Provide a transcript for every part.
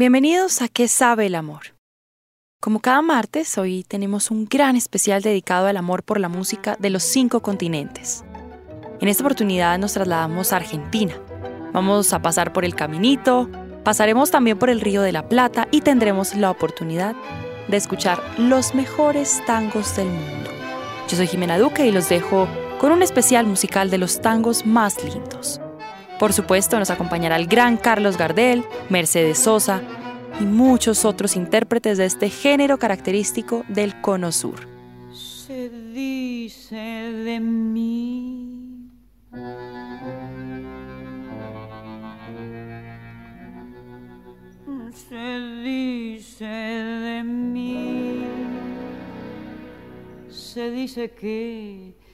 Bienvenidos a ¿Qué sabe el amor? Como cada martes, hoy tenemos un gran especial dedicado al amor por la música de los cinco continentes. En esta oportunidad nos trasladamos a Argentina. Vamos a pasar por el Caminito, pasaremos también por el Río de la Plata y tendremos la oportunidad de escuchar los mejores tangos del mundo. Yo soy Jimena Duque y los dejo con un especial musical de los tangos más lindos. Por supuesto, nos acompañará el gran Carlos Gardel, Mercedes Sosa y muchos otros intérpretes de este género característico del Cono Sur. Se dice de mí. Se dice de mí. Se dice que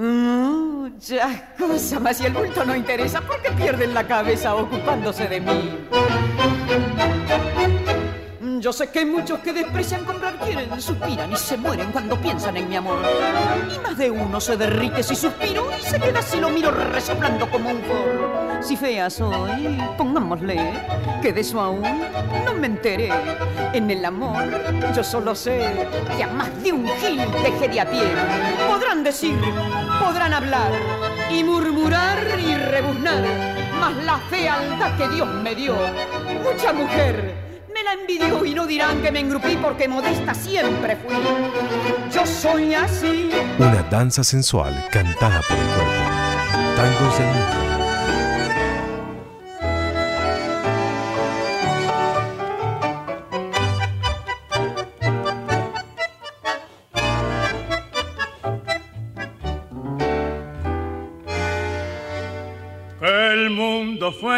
Muchas cosas, mas si el bulto no interesa, ¿por qué pierden la cabeza ocupándose de mí? Yo sé que muchos que desprecian comprar quieren, suspiran y se mueren cuando piensan en mi amor. Y más de uno se derrite si suspiro y se queda si lo miro resoplando como un forro. Si fea soy, pongámosle que de eso aún no me enteré. En el amor yo solo sé que a más de un gil dejé de a pie. Podrán decir, podrán hablar y murmurar y rebuznar, mas la fealdad que Dios me dio, mucha mujer me la envidió y no dirán que me engrupí porque modesta siempre fui. Yo soy así. Una danza sensual cantada por el cuerpo. Tangos del mundo.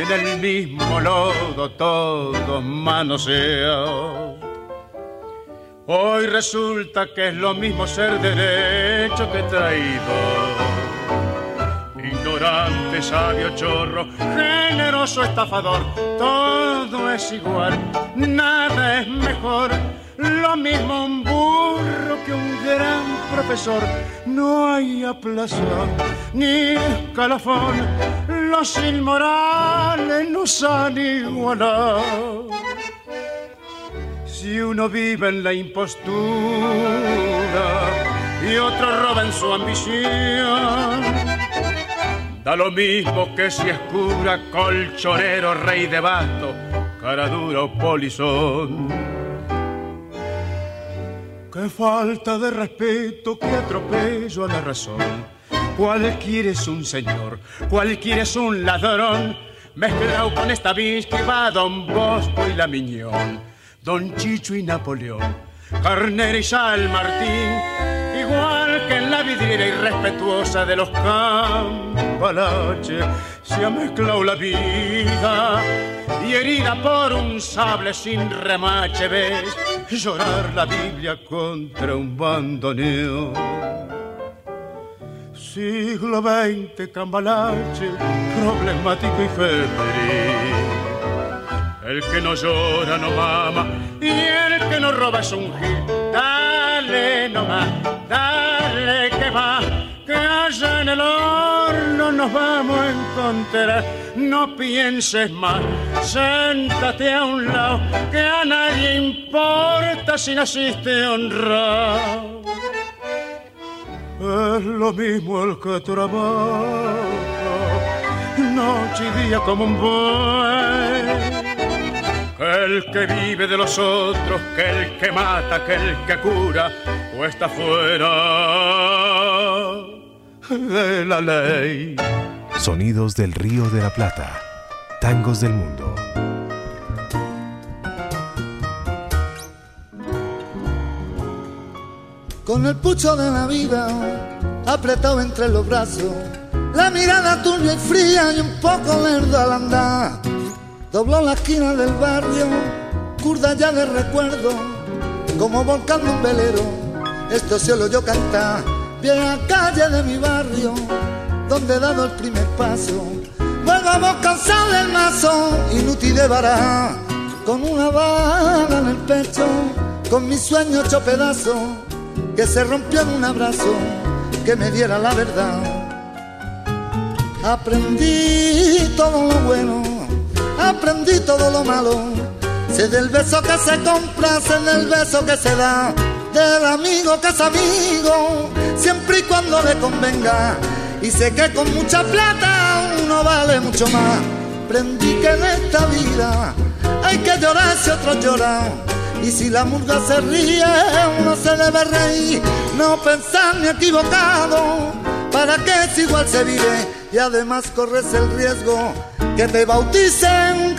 en el mismo lodo todos manoseados. Hoy resulta que es lo mismo ser derecho que traído. Ignorante, sabio, chorro, generoso, estafador, todo es igual, nada es mejor. Lo mismo un burro que un gran profesor. No hay aplazón ni escalafón. Los inmorales nos han igualado. Si uno vive en la impostura, y otro roba en su ambición. Da lo mismo que si es cura, colchonero, rey de basto, cara dura o polizón. Qué falta de respeto, qué atropello a la razón. Cualquiera es un señor, cualquiera es un ladrón, mezclado con esta que va Don Bosco y la Miñón, Don Chicho y Napoleón, Carnera y San Martín, igual que en la vidriera irrespetuosa de los campalaches, se ha mezclado la vida y herida por un sable sin remache ves llorar la Biblia contra un bandoneón. Siglo XX, cambalache, problemático y febril. El que no llora no mama y el que no roba es un gil. Dale nomás, dale que va, que allá en el horno nos vamos a encontrar. No pienses más, siéntate a un lado, que a nadie importa si naciste honrado. Es lo mismo el que trabaja, noche y día como un buey el que vive de los otros, que el que mata, que el que cura, o está fuera de la ley. Sonidos del Río de la Plata, tangos del mundo. Con el pucho de la vida apretado entre los brazos, la mirada tuya y fría y un poco lerdo al andar Dobló la esquina del barrio, curda ya de recuerdo, como volcando un velero. Esto se yo cantar, la calle de mi barrio, donde he dado el primer paso. Vuelvo cansado del mazo, inútil de vará, con una bala en el pecho, con mi sueño hecho pedazo, que se rompió en un abrazo, que me diera la verdad. Aprendí todo lo bueno aprendí todo lo malo. Sé del beso que se compra, sé del beso que se da, del amigo que es amigo, siempre y cuando le convenga. Y sé que con mucha plata uno vale mucho más. Aprendí que en esta vida hay que llorar si otros lloran. Y si la murga se ríe, uno se debe reír, no pensar ni equivocado. ¿Para que si igual se vive? Y además corres el riesgo que te bauticen.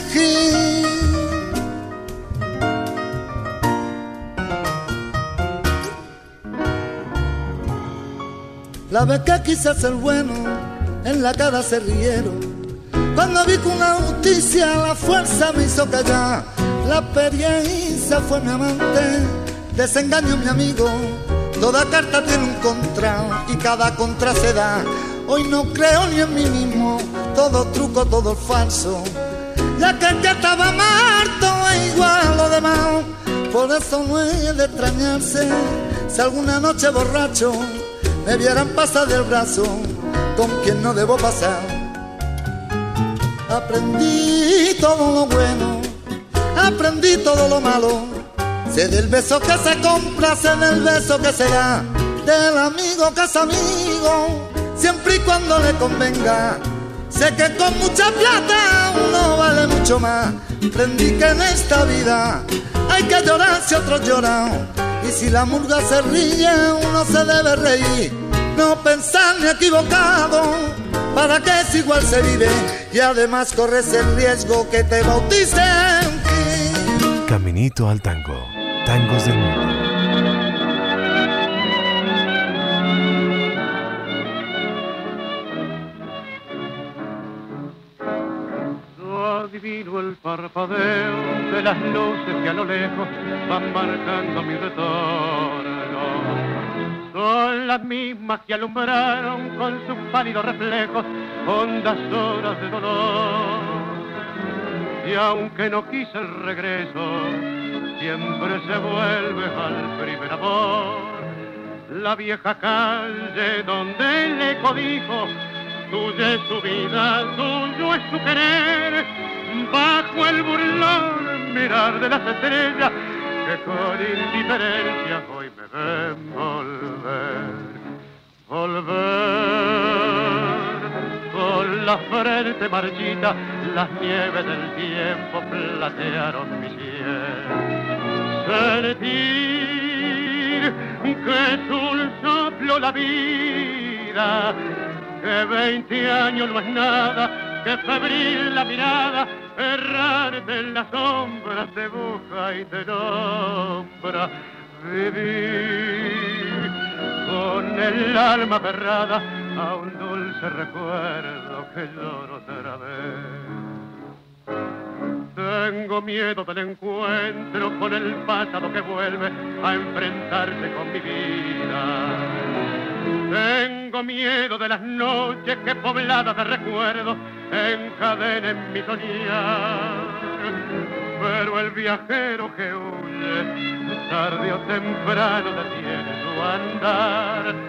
La vez que quise ser bueno, en la cara se rieron. Cuando vi que una justicia la fuerza me hizo callar, la experiencia fue mi amante, desengaño mi amigo. Toda carta tiene un contra y cada contra se da. Hoy no creo ni en mí mismo, todo truco, todo falso. Ya que el que estaba muerto es igual a lo demás. Por eso no es de extrañarse si alguna noche borracho me vieran pasar del brazo con quien no debo pasar. Aprendí todo lo bueno, aprendí todo lo malo. Sé del beso que se compra, sé del beso que se da, del amigo que es amigo siempre y cuando le convenga. Sé que con mucha plata uno vale mucho más. Aprendí que en esta vida hay que llorar si otros lloran. Y si la murga se ríe, uno se debe reír. No pensar ni equivocado, para que es igual se vive. Y además corres el riesgo que te bauticen. Caminito al tango, tangos del mundo. adivino el parpadeo de las luces que a lo lejos van marcando mi retorno. Son las mismas que alumbraron con sus pálidos reflejos hondas horas de dolor. Y aunque no quise el regreso, siempre se vuelve al primer amor. La vieja calle donde el eco dijo, tuya es su vida, tuyo es su querer bajo el burlón mirar de las estrellas que con indiferencia hoy me pueden volver, volver. La frente marchita, las nieves del tiempo platearon mi cielo. Sentir que es un soplo la vida, que veinte años no es nada, que febril la mirada, errarte en las sombras te busca y te nombra. Vivir con el alma cerrada a un dulce recuerdo que lloro otra vez. Tengo miedo del encuentro con el pasado que vuelve a enfrentarse con mi vida. Tengo miedo de las noches que pobladas de recuerdos encadenen mi soñar. Pero el viajero que huye, tarde o temprano detiene su andar.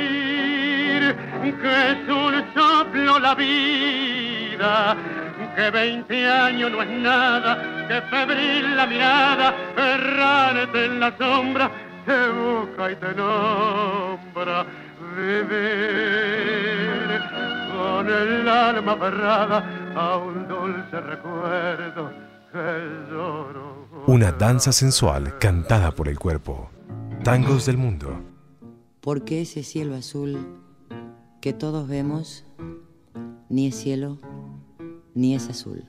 que es un soplo la vida, que veinte años no es nada, que febril la mirada, errante en la sombra, te busca y te nombra. Vivir con el alma aferrada a un dulce recuerdo que lloro. Una danza sensual cantada por el cuerpo. Tangos del mundo. Porque ese cielo azul que todos vemos ni es cielo ni es azul.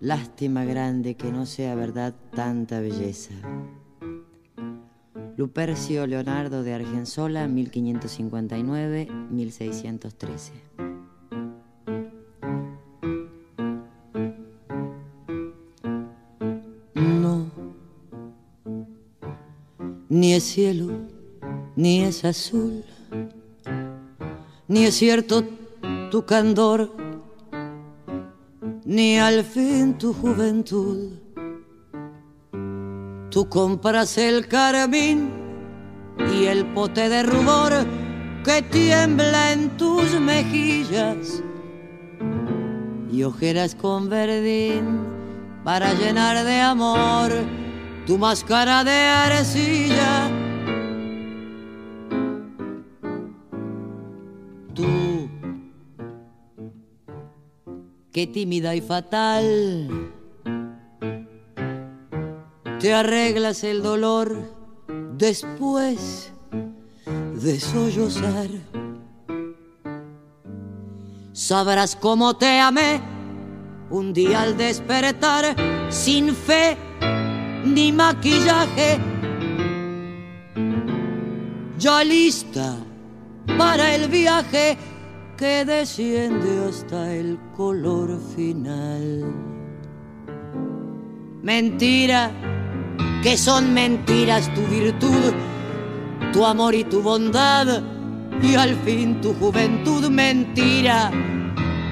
Lástima grande que no sea verdad tanta belleza. Lupercio Leonardo de Argensola, 1559-1613. No, ni es cielo, ni es azul, ni es cierto tu candor, ni al fin tu juventud. Tú compras el carmín y el pote de rubor que tiembla en tus mejillas y ojeras con verdín para llenar de amor tu máscara de arcilla. Qué tímida y fatal te arreglas el dolor después de sollozar. Sabrás cómo te amé un día al despertar sin fe ni maquillaje. Ya lista para el viaje que desciende hasta el color final. Mentira que son mentiras tu virtud, tu amor y tu bondad, y al fin tu juventud mentira.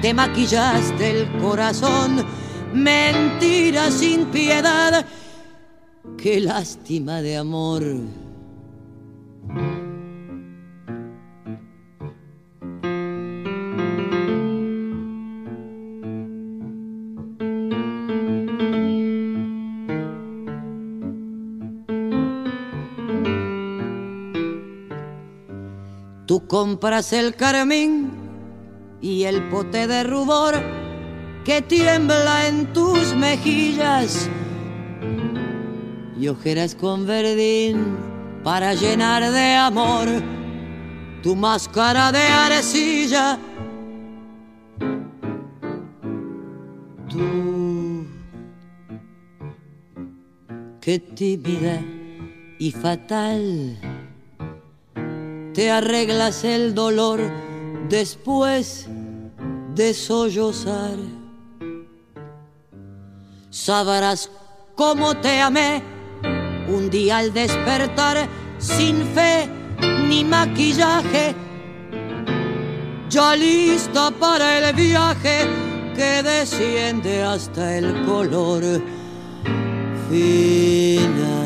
Te maquillaste el corazón, mentira sin piedad, qué lástima de amor. Compras el carmín y el pote de rubor que tiembla en tus mejillas y ojeras con verdín para llenar de amor tu máscara de arcilla. Tú, qué tímida y fatal te arreglas el dolor después de sollozar. Sabrás cómo te amé un día al despertar sin fe ni maquillaje, ya lista para el viaje que desciende hasta el color final.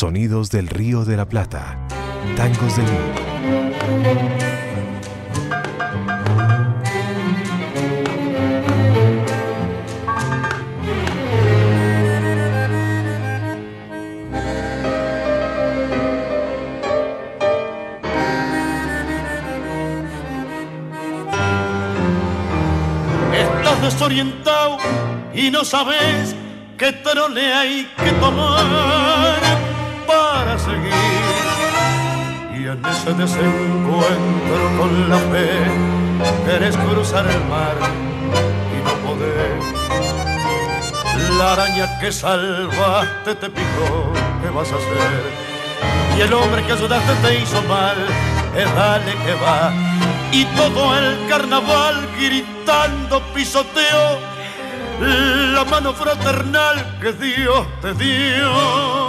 Sonidos del Río de la Plata, tangos del mundo. desorientado y no sabes qué trole hay que tomar para seguir. Y en ese desencuentro con la fe, querés cruzar el mar y no podés. La araña que salvaste te picó, ¿qué vas a hacer? Y el hombre que ayudaste te hizo mal, es dale que va y todo el carnaval gritando pisoteo la mano fraternal que Dios te dio.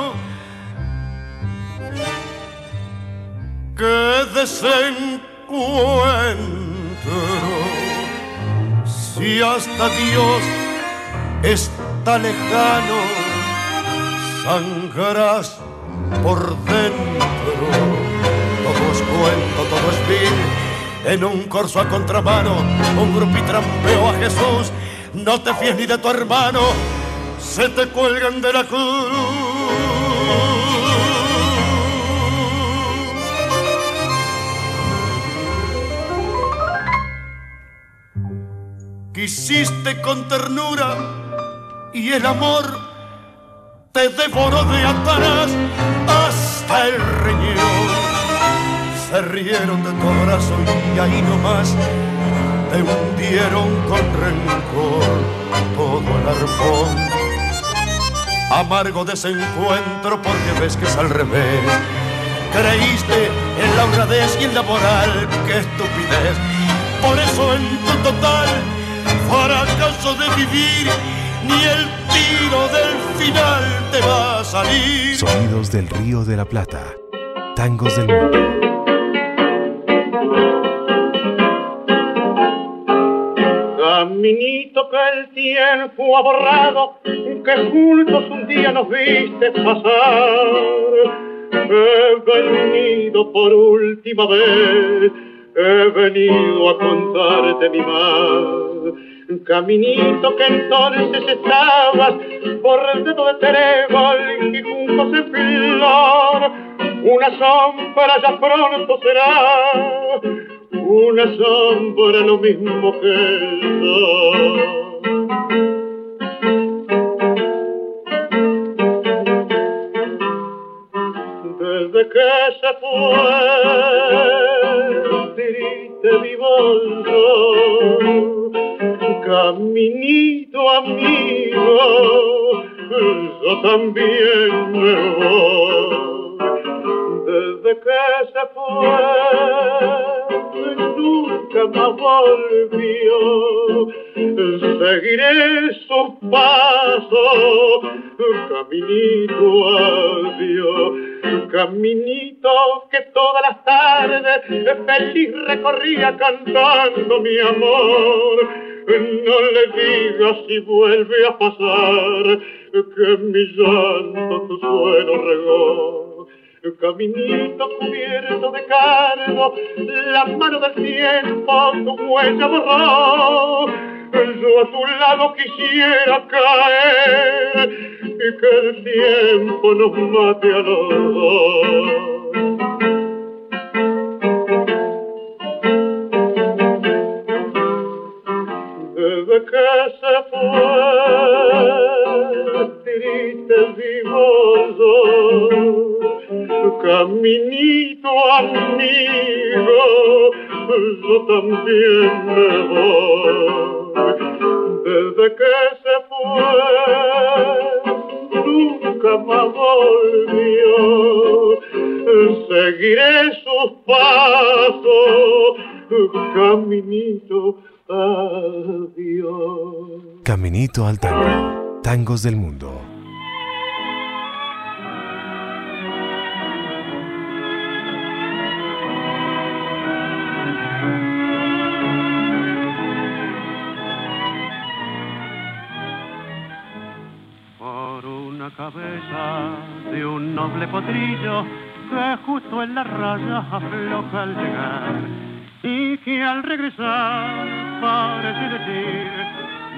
Que desencuentro, si hasta Dios está lejano, sangrarás por dentro. Todo es cuento, todo es en un corso a contramano, un grupo y trampeó a Jesús. No te fíes ni de tu hermano, se te cuelgan de la cruz. Quisiste con ternura y el amor te devoró de atrás hasta el riñón se rieron de tu abrazo y ahí nomás te hundieron con rencor todo el arpón. Amargo desencuentro porque ves que es al revés. Creíste en la honradez y en la moral, qué estupidez. Por eso en tu total fracaso de vivir, ni el tiro del final te va a salir. Sonidos del Río de la Plata, tangos del mundo. Caminito que el tiempo ha borrado, que juntos un día nos viste pasar. He venido por última vez, he venido a contarte mi mal. Caminito que entonces estabas por el dedo de Terebol y juntos en flor. Una sombra ya pronto será una sombra lo mismo que el Desde que se fue, triste vivo caminito amigo, yo también me voy. Desde que se fue, nunca más volvió. Seguiré su paso, caminito adiós, caminito que todas las tardes feliz recorría cantando mi amor. No le digas si vuelve a pasar que mi llanto tu suelo regó caminito cubierto de cargo, la mano del tiempo tu huella borró. Yo a tu lado quisiera caer y que el tiempo nos mate a los dos. Que se fue, triste vivo caminito amigo, yo también me voy. Desde que se fue, nunca más volvió. Seguiré sus pasos, caminito adiós. Caminito al Tango. Tangos del Mundo. Por una cabeza de un noble potrillo que justo en la raya afloja al llegar y que al regresar parece decir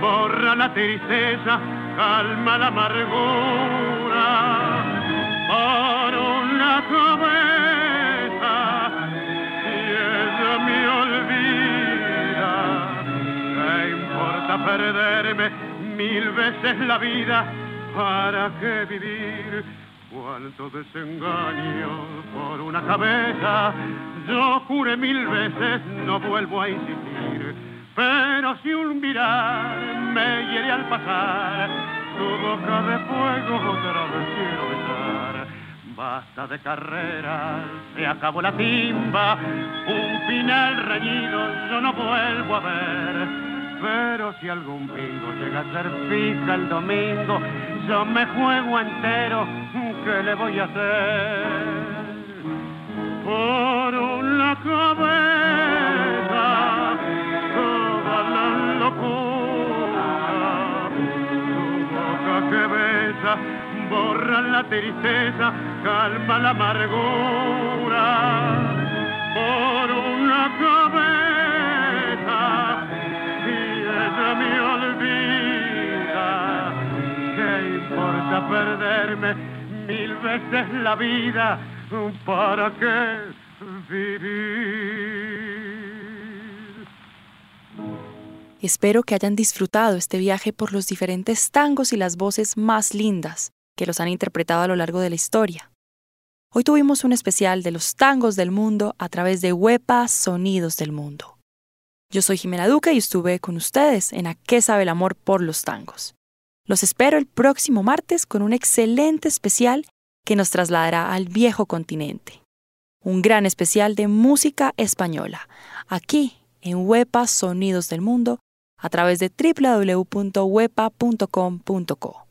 borra la tristeza calma la amargura. Por una cabeza y ella me olvida ¿qué importa perderme mil veces la vida para qué vivir cuánto desengaño por una cabeza yo juré mil veces no vuelvo a insistir pero si un mirar me hiere al pasar, tu boca de fuego otra vez quiero besar. Basta de carreras, se acabó la timba, un final reñido yo no vuelvo a ver. Pero si algún bingo llega a ser fija el domingo, yo me juego entero, ¿qué le voy a hacer? Por una cabeza la tristeza, calma la amargura. Por una cabeza, y ella me olvida, ¿qué importa perderme mil veces la vida? ¿Para qué vivir? Espero que hayan disfrutado este viaje por los diferentes tangos y las voces más lindas que los han interpretado a lo largo de la historia. Hoy tuvimos un especial de los tangos del mundo a través de Huepa Sonidos del Mundo. Yo soy Jimena Duque y estuve con ustedes en A qué sabe el amor por los tangos. Los espero el próximo martes con un excelente especial que nos trasladará al viejo continente. Un gran especial de música española, aquí en Huepa Sonidos del Mundo a través de www.wepa.com.co.